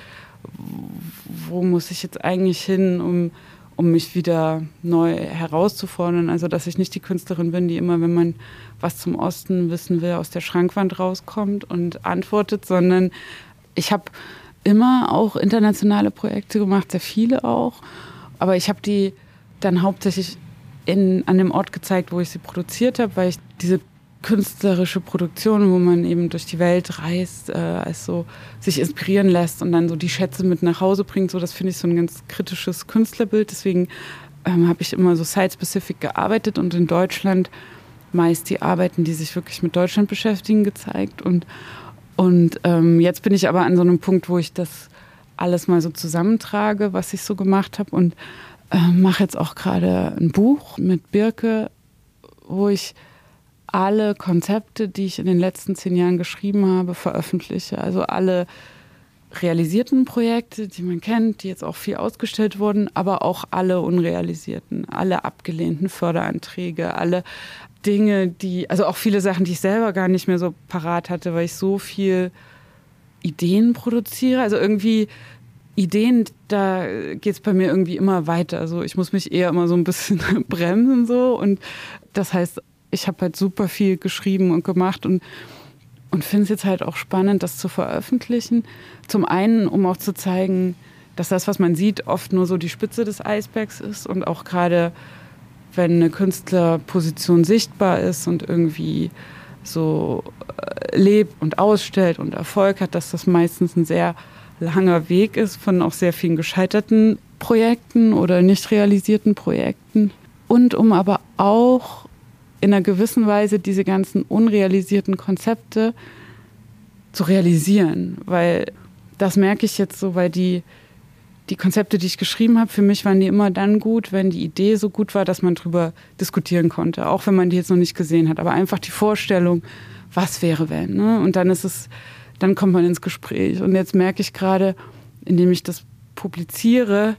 wo muss ich jetzt eigentlich hin, um, um mich wieder neu herauszufordern. Also, dass ich nicht die Künstlerin bin, die immer, wenn man was zum Osten wissen will, aus der Schrankwand rauskommt und antwortet, sondern ich habe immer auch internationale Projekte gemacht, sehr viele auch. Aber ich habe die dann hauptsächlich in, an dem Ort gezeigt, wo ich sie produziert habe, weil ich diese künstlerische Produktion, wo man eben durch die Welt reist, äh, also sich inspirieren lässt und dann so die Schätze mit nach Hause bringt, so das finde ich so ein ganz kritisches Künstlerbild. Deswegen ähm, habe ich immer so site-specific gearbeitet und in Deutschland meist die Arbeiten, die sich wirklich mit Deutschland beschäftigen, gezeigt und und ähm, jetzt bin ich aber an so einem Punkt, wo ich das alles mal so zusammentrage, was ich so gemacht habe und äh, mache jetzt auch gerade ein Buch mit Birke, wo ich alle Konzepte, die ich in den letzten zehn Jahren geschrieben habe, veröffentliche. Also alle realisierten Projekte, die man kennt, die jetzt auch viel ausgestellt wurden, aber auch alle unrealisierten, alle abgelehnten Förderanträge, alle Dinge, die, also auch viele Sachen, die ich selber gar nicht mehr so parat hatte, weil ich so viel Ideen produziere. Also irgendwie Ideen, da geht es bei mir irgendwie immer weiter. Also ich muss mich eher immer so ein bisschen bremsen so. Und das heißt, ich habe halt super viel geschrieben und gemacht und, und finde es jetzt halt auch spannend, das zu veröffentlichen. Zum einen, um auch zu zeigen, dass das, was man sieht, oft nur so die Spitze des Eisbergs ist und auch gerade wenn eine Künstlerposition sichtbar ist und irgendwie so äh, lebt und ausstellt und Erfolg hat, dass das meistens ein sehr langer Weg ist von auch sehr vielen gescheiterten Projekten oder nicht realisierten Projekten. Und um aber auch in einer gewissen Weise diese ganzen unrealisierten Konzepte zu realisieren, weil das merke ich jetzt so, weil die die Konzepte, die ich geschrieben habe, für mich waren die immer dann gut, wenn die Idee so gut war, dass man darüber diskutieren konnte, auch wenn man die jetzt noch nicht gesehen hat. Aber einfach die Vorstellung, was wäre wenn. Ne? Und dann ist es, dann kommt man ins Gespräch. Und jetzt merke ich gerade, indem ich das publiziere,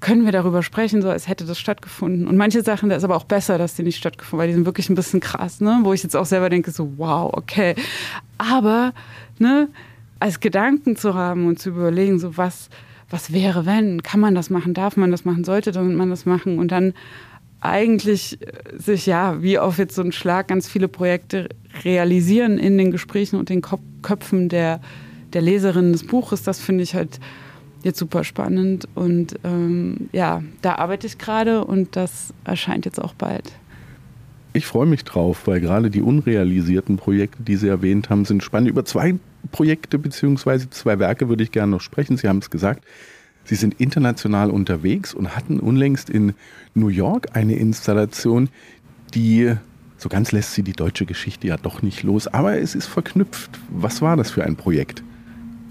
können wir darüber sprechen, so als hätte das stattgefunden. Und manche Sachen, da ist aber auch besser, dass die nicht stattgefunden, weil die sind wirklich ein bisschen krass, ne? Wo ich jetzt auch selber denke, so, wow, okay. Aber, ne, als Gedanken zu haben und zu überlegen, so was, was wäre, wenn? Kann man das machen? Darf man das machen? Sollte man das machen? Und dann eigentlich äh, sich ja wie auf jetzt so einen Schlag ganz viele Projekte realisieren in den Gesprächen und den Köpfen der, der Leserinnen des Buches. Das finde ich halt jetzt super spannend. Und ähm, ja, da arbeite ich gerade und das erscheint jetzt auch bald. Ich freue mich drauf, weil gerade die unrealisierten Projekte, die Sie erwähnt haben, sind spannend. Über zwei Projekte bzw. zwei Werke würde ich gerne noch sprechen. Sie haben es gesagt. Sie sind international unterwegs und hatten unlängst in New York eine Installation, die so ganz lässt sie die deutsche Geschichte ja doch nicht los, aber es ist verknüpft. Was war das für ein Projekt?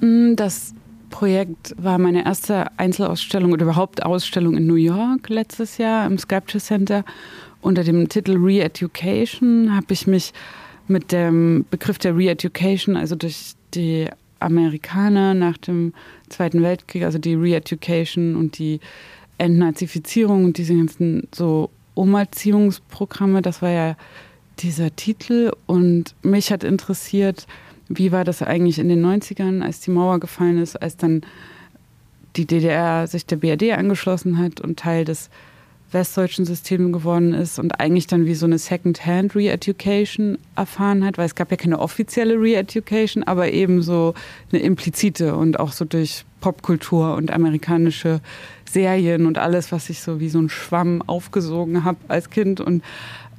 Mm, das Projekt war meine erste Einzelausstellung oder überhaupt Ausstellung in New York letztes Jahr im Sculpture Center. Unter dem Titel Re-Education habe ich mich mit dem Begriff der Re-Education, also durch die Amerikaner nach dem Zweiten Weltkrieg, also die Re-Education und die Entnazifizierung und diese ganzen so Umerziehungsprogramme, das war ja dieser Titel. Und mich hat interessiert, wie war das eigentlich in den 90ern, als die Mauer gefallen ist, als dann die DDR sich der BRD angeschlossen hat und Teil des westdeutschen Systems geworden ist und eigentlich dann wie so eine Second-Hand Re-Education erfahren hat, weil es gab ja keine offizielle Re-Education, aber eben so eine implizite und auch so durch Popkultur und amerikanische Serien und alles, was ich so wie so ein Schwamm aufgesogen habe als Kind. Und,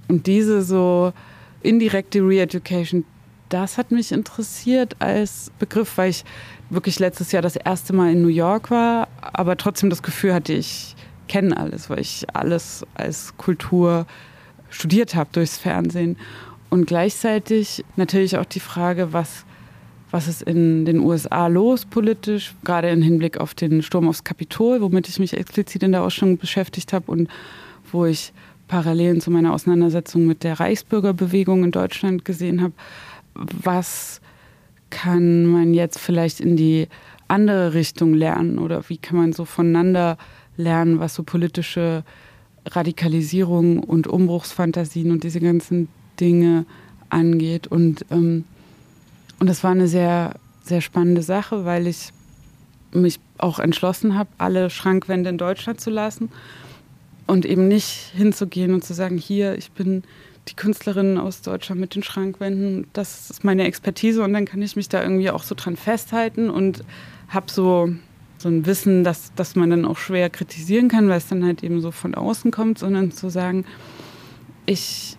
und diese so indirekte Re-Education, das hat mich interessiert als Begriff, weil ich wirklich letztes Jahr das erste Mal in New York war, aber trotzdem das Gefühl hatte, ich kenne alles, weil ich alles als Kultur studiert habe durchs Fernsehen. Und gleichzeitig natürlich auch die Frage, was, was ist in den USA los politisch, gerade im Hinblick auf den Sturm aufs Kapitol, womit ich mich explizit in der Ausstellung beschäftigt habe und wo ich Parallelen zu meiner Auseinandersetzung mit der Reichsbürgerbewegung in Deutschland gesehen habe was kann man jetzt vielleicht in die andere Richtung lernen oder wie kann man so voneinander lernen, was so politische Radikalisierung und Umbruchsfantasien und diese ganzen Dinge angeht. Und, ähm, und das war eine sehr, sehr spannende Sache, weil ich mich auch entschlossen habe, alle Schrankwände in Deutschland zu lassen und eben nicht hinzugehen und zu sagen, hier, ich bin die Künstlerin aus Deutschland mit den Schrankwänden, das ist meine Expertise und dann kann ich mich da irgendwie auch so dran festhalten und habe so, so ein Wissen, dass, dass man dann auch schwer kritisieren kann, weil es dann halt eben so von außen kommt, sondern zu sagen, ich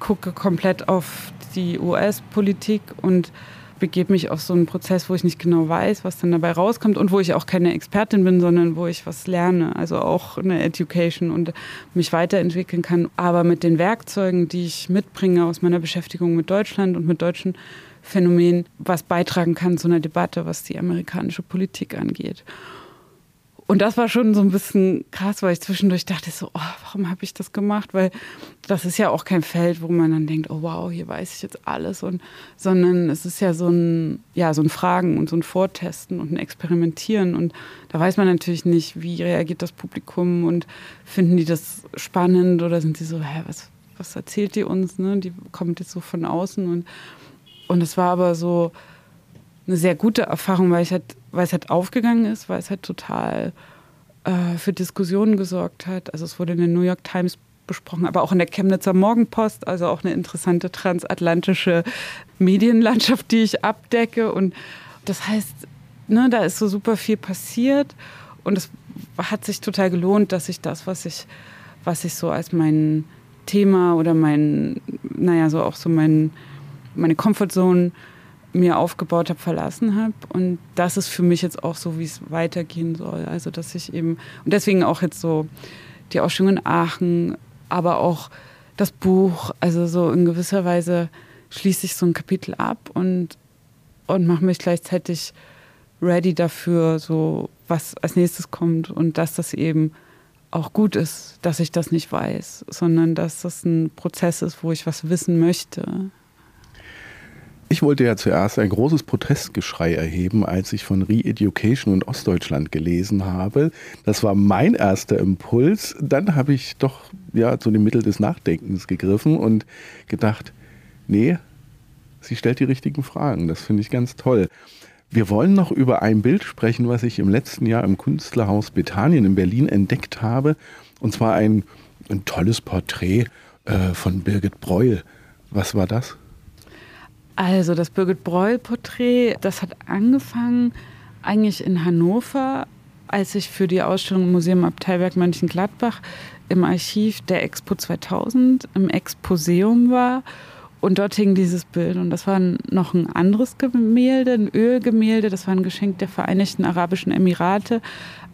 gucke komplett auf die US-Politik und begebe mich auf so einen Prozess, wo ich nicht genau weiß, was dann dabei rauskommt und wo ich auch keine Expertin bin, sondern wo ich was lerne, also auch eine Education und mich weiterentwickeln kann, aber mit den Werkzeugen, die ich mitbringe aus meiner Beschäftigung mit Deutschland und mit deutschen Phänomenen, was beitragen kann zu einer Debatte, was die amerikanische Politik angeht. Und das war schon so ein bisschen krass, weil ich zwischendurch dachte so, oh, warum habe ich das gemacht? Weil das ist ja auch kein Feld, wo man dann denkt, oh wow, hier weiß ich jetzt alles. Und, sondern es ist ja so ein, ja, so ein Fragen und so ein Vortesten und ein Experimentieren. Und da weiß man natürlich nicht, wie reagiert das Publikum und finden die das spannend oder sind sie so, hä, was, was erzählt die uns? Ne? Die kommt jetzt so von außen. Und, und es war aber so eine sehr gute Erfahrung, weil ich halt weil es halt aufgegangen ist, weil es halt total äh, für Diskussionen gesorgt hat. Also es wurde in der New York Times besprochen, aber auch in der Chemnitzer Morgenpost, also auch eine interessante transatlantische Medienlandschaft, die ich abdecke. Und das heißt, ne, da ist so super viel passiert und es hat sich total gelohnt, dass ich das, was ich, was ich so als mein Thema oder mein, naja, so auch so mein, meine Comfortzone mir aufgebaut habe, verlassen habe. Und das ist für mich jetzt auch so, wie es weitergehen soll. Also, dass ich eben, und deswegen auch jetzt so die Ausstellung in Aachen, aber auch das Buch, also so in gewisser Weise schließe ich so ein Kapitel ab und, und mache mich gleichzeitig ready dafür, so was als nächstes kommt und dass das eben auch gut ist, dass ich das nicht weiß, sondern dass das ein Prozess ist, wo ich was wissen möchte. Ich wollte ja zuerst ein großes Protestgeschrei erheben, als ich von Re-Education und Ostdeutschland gelesen habe. Das war mein erster Impuls. Dann habe ich doch ja zu dem Mittel des Nachdenkens gegriffen und gedacht, nee, sie stellt die richtigen Fragen. Das finde ich ganz toll. Wir wollen noch über ein Bild sprechen, was ich im letzten Jahr im Künstlerhaus Bethanien in Berlin entdeckt habe. Und zwar ein, ein tolles Porträt äh, von Birgit Breuel. Was war das? Also das Birgit Breul-Porträt, das hat angefangen eigentlich in Hannover als ich für die Ausstellung im Museum Abteilberg Mönchengladbach im Archiv der Expo 2000 im Exposeum war. Und dort hing dieses Bild. Und das war noch ein anderes Gemälde, ein Ölgemälde. Das war ein Geschenk der Vereinigten Arabischen Emirate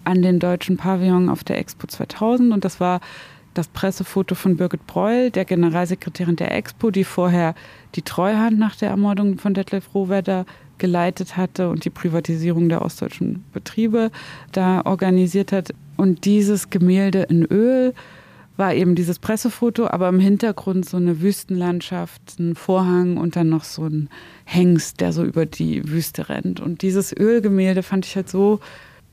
an den deutschen Pavillon auf der Expo 2000. Und das war das Pressefoto von Birgit Breul, der Generalsekretärin der Expo, die vorher die Treuhand nach der Ermordung von Detlef Rohwedder geleitet hatte und die Privatisierung der ostdeutschen Betriebe da organisiert hat. Und dieses Gemälde in Öl war eben dieses Pressefoto, aber im Hintergrund so eine Wüstenlandschaft, ein Vorhang und dann noch so ein Hengst, der so über die Wüste rennt. Und dieses Ölgemälde fand ich halt so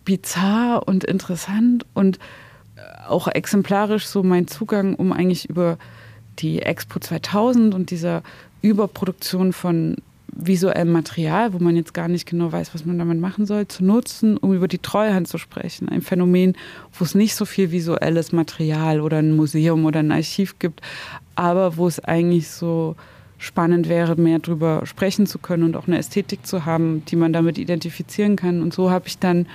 bizarr und interessant und auch exemplarisch so mein Zugang, um eigentlich über die Expo 2000 und dieser Überproduktion von visuellem Material, wo man jetzt gar nicht genau weiß, was man damit machen soll, zu nutzen, um über die Treuhand zu sprechen. Ein Phänomen, wo es nicht so viel visuelles Material oder ein Museum oder ein Archiv gibt, aber wo es eigentlich so spannend wäre, mehr darüber sprechen zu können und auch eine Ästhetik zu haben, die man damit identifizieren kann. Und so habe ich dann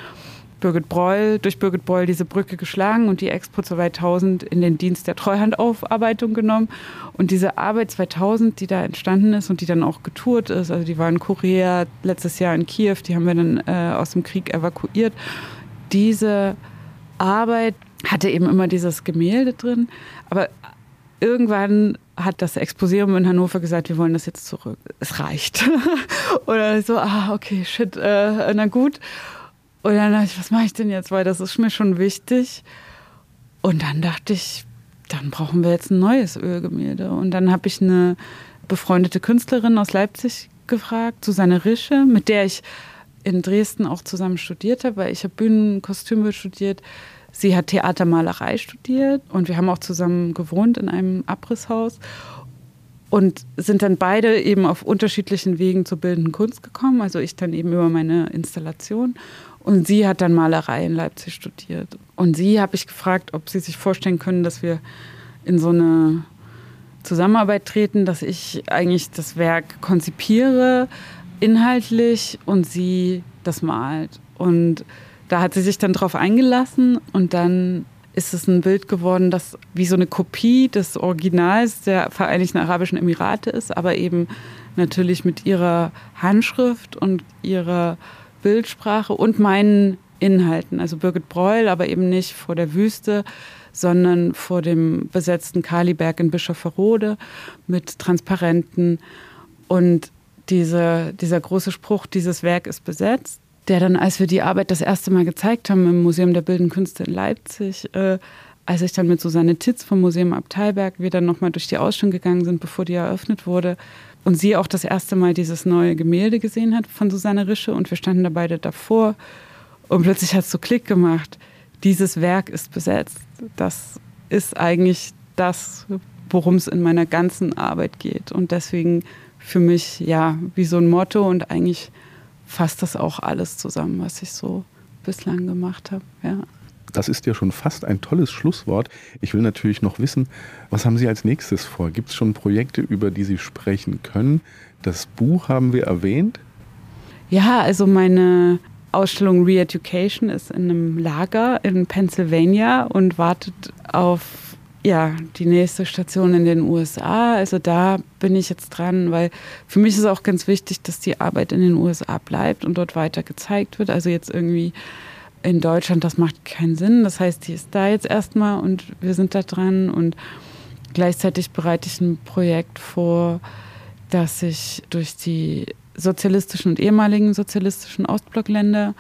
Birgit Breul, durch Birgit Breul diese Brücke geschlagen und die Expo 2000 in den Dienst der Treuhandaufarbeitung genommen. Und diese Arbeit 2000, die da entstanden ist und die dann auch getourt ist, also die war in Korea, letztes Jahr in Kiew, die haben wir dann äh, aus dem Krieg evakuiert. Diese Arbeit hatte eben immer dieses Gemälde drin, aber irgendwann hat das Exposium in Hannover gesagt, wir wollen das jetzt zurück. Es reicht. Oder so, ah, okay, shit, äh, na gut. Und dann dachte ich, was mache ich denn jetzt? Weil das ist mir schon wichtig. Und dann dachte ich, dann brauchen wir jetzt ein neues Ölgemälde. Und dann habe ich eine befreundete Künstlerin aus Leipzig gefragt, Susanne Rische, mit der ich in Dresden auch zusammen studiert habe, weil ich habe Bühnenkostüme studiert. Sie hat Theatermalerei studiert und wir haben auch zusammen gewohnt in einem Abrisshaus und sind dann beide eben auf unterschiedlichen Wegen zur bildenden Kunst gekommen. Also ich dann eben über meine Installation und sie hat dann Malerei in Leipzig studiert. Und sie habe ich gefragt, ob sie sich vorstellen können, dass wir in so eine Zusammenarbeit treten, dass ich eigentlich das Werk konzipiere inhaltlich und sie das malt. Und da hat sie sich dann drauf eingelassen und dann ist es ein Bild geworden, das wie so eine Kopie des Originals der Vereinigten Arabischen Emirate ist, aber eben natürlich mit ihrer Handschrift und ihrer Bildsprache und meinen Inhalten. Also Birgit Breul, aber eben nicht vor der Wüste, sondern vor dem besetzten Kaliberg in Bischofferode mit Transparenten. Und diese, dieser große Spruch, dieses Werk ist besetzt, der dann, als wir die Arbeit das erste Mal gezeigt haben im Museum der Bildenden Künste in Leipzig, äh, als ich dann mit Susanne Titz vom Museum Abteilberg dann nochmal durch die Ausstellung gegangen sind, bevor die eröffnet wurde, und sie auch das erste Mal dieses neue Gemälde gesehen hat von Susanne Rische und wir standen da beide davor und plötzlich hat es so Klick gemacht. Dieses Werk ist besetzt. Das ist eigentlich das, worum es in meiner ganzen Arbeit geht und deswegen für mich ja wie so ein Motto und eigentlich fasst das auch alles zusammen, was ich so bislang gemacht habe. Ja das ist ja schon fast ein tolles Schlusswort. Ich will natürlich noch wissen, was haben Sie als nächstes vor? Gibt es schon Projekte, über die Sie sprechen können? Das Buch haben wir erwähnt. Ja, also meine Ausstellung Re-Education ist in einem Lager in Pennsylvania und wartet auf ja, die nächste Station in den USA. Also da bin ich jetzt dran, weil für mich ist auch ganz wichtig, dass die Arbeit in den USA bleibt und dort weiter gezeigt wird. Also jetzt irgendwie in Deutschland, das macht keinen Sinn. Das heißt, die ist da jetzt erstmal und wir sind da dran und gleichzeitig bereite ich ein Projekt vor, das sich durch die sozialistischen und ehemaligen sozialistischen Ostblockländer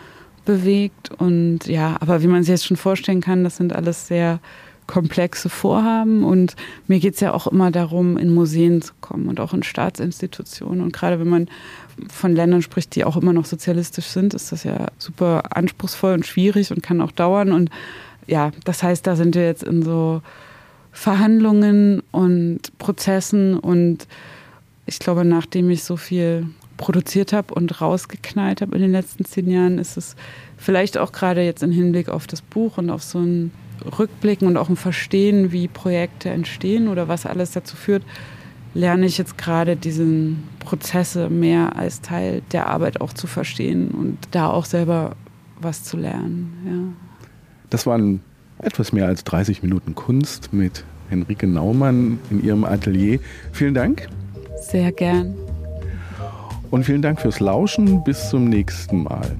bewegt. Und ja, aber wie man sich jetzt schon vorstellen kann, das sind alles sehr komplexe Vorhaben. Und mir geht es ja auch immer darum, in Museen zu kommen und auch in Staatsinstitutionen. Und gerade wenn man von Ländern spricht, die auch immer noch sozialistisch sind, ist das ja super anspruchsvoll und schwierig und kann auch dauern. Und ja, das heißt, da sind wir jetzt in so Verhandlungen und Prozessen und ich glaube, nachdem ich so viel produziert habe und rausgeknallt habe in den letzten zehn Jahren, ist es vielleicht auch gerade jetzt im Hinblick auf das Buch und auf so ein Rückblicken und auch ein Verstehen, wie Projekte entstehen oder was alles dazu führt, lerne ich jetzt gerade diesen Prozesse mehr als Teil der Arbeit auch zu verstehen und da auch selber was zu lernen. Ja. Das waren etwas mehr als 30 Minuten Kunst mit Henrike Naumann in ihrem Atelier. Vielen Dank. Sehr gern. Und vielen Dank fürs Lauschen. Bis zum nächsten Mal.